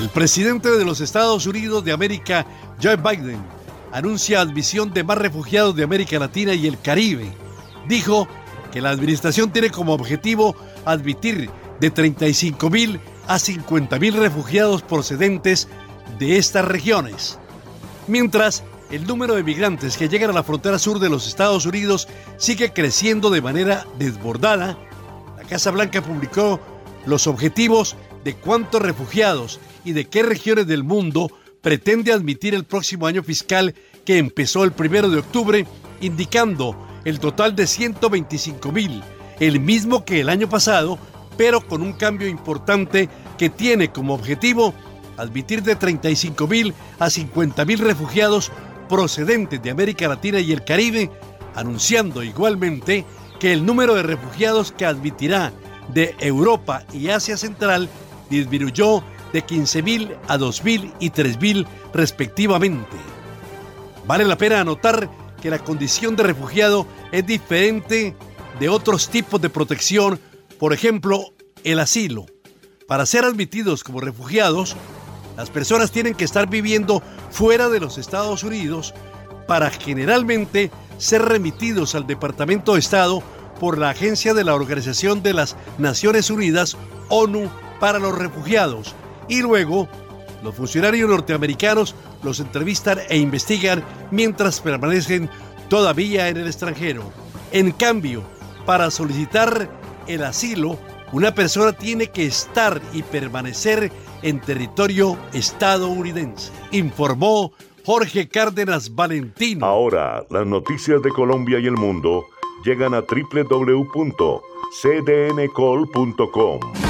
El presidente de los Estados Unidos de América, Joe Biden, anuncia admisión de más refugiados de América Latina y el Caribe. Dijo que la administración tiene como objetivo admitir de 35 mil a 50 mil refugiados procedentes de estas regiones. Mientras, el número de migrantes que llegan a la frontera sur de los Estados Unidos sigue creciendo de manera desbordada, la Casa Blanca publicó los objetivos de cuántos refugiados y de qué regiones del mundo pretende admitir el próximo año fiscal que empezó el primero de octubre, indicando el total de 125 mil, el mismo que el año pasado, pero con un cambio importante que tiene como objetivo admitir de 35 mil a 50 mil refugiados procedentes de América Latina y el Caribe, anunciando igualmente que el número de refugiados que admitirá de Europa y Asia Central disminuyó de 15.000 a 2.000 y 3.000 respectivamente. Vale la pena anotar que la condición de refugiado es diferente de otros tipos de protección, por ejemplo, el asilo. Para ser admitidos como refugiados, las personas tienen que estar viviendo fuera de los Estados Unidos para generalmente ser remitidos al Departamento de Estado por la Agencia de la Organización de las Naciones Unidas, ONU, para los refugiados. Y luego, los funcionarios norteamericanos los entrevistan e investigan mientras permanecen todavía en el extranjero. En cambio, para solicitar el asilo, una persona tiene que estar y permanecer en territorio estadounidense, informó Jorge Cárdenas Valentino. Ahora, las noticias de Colombia y el mundo llegan a www.cdncol.com.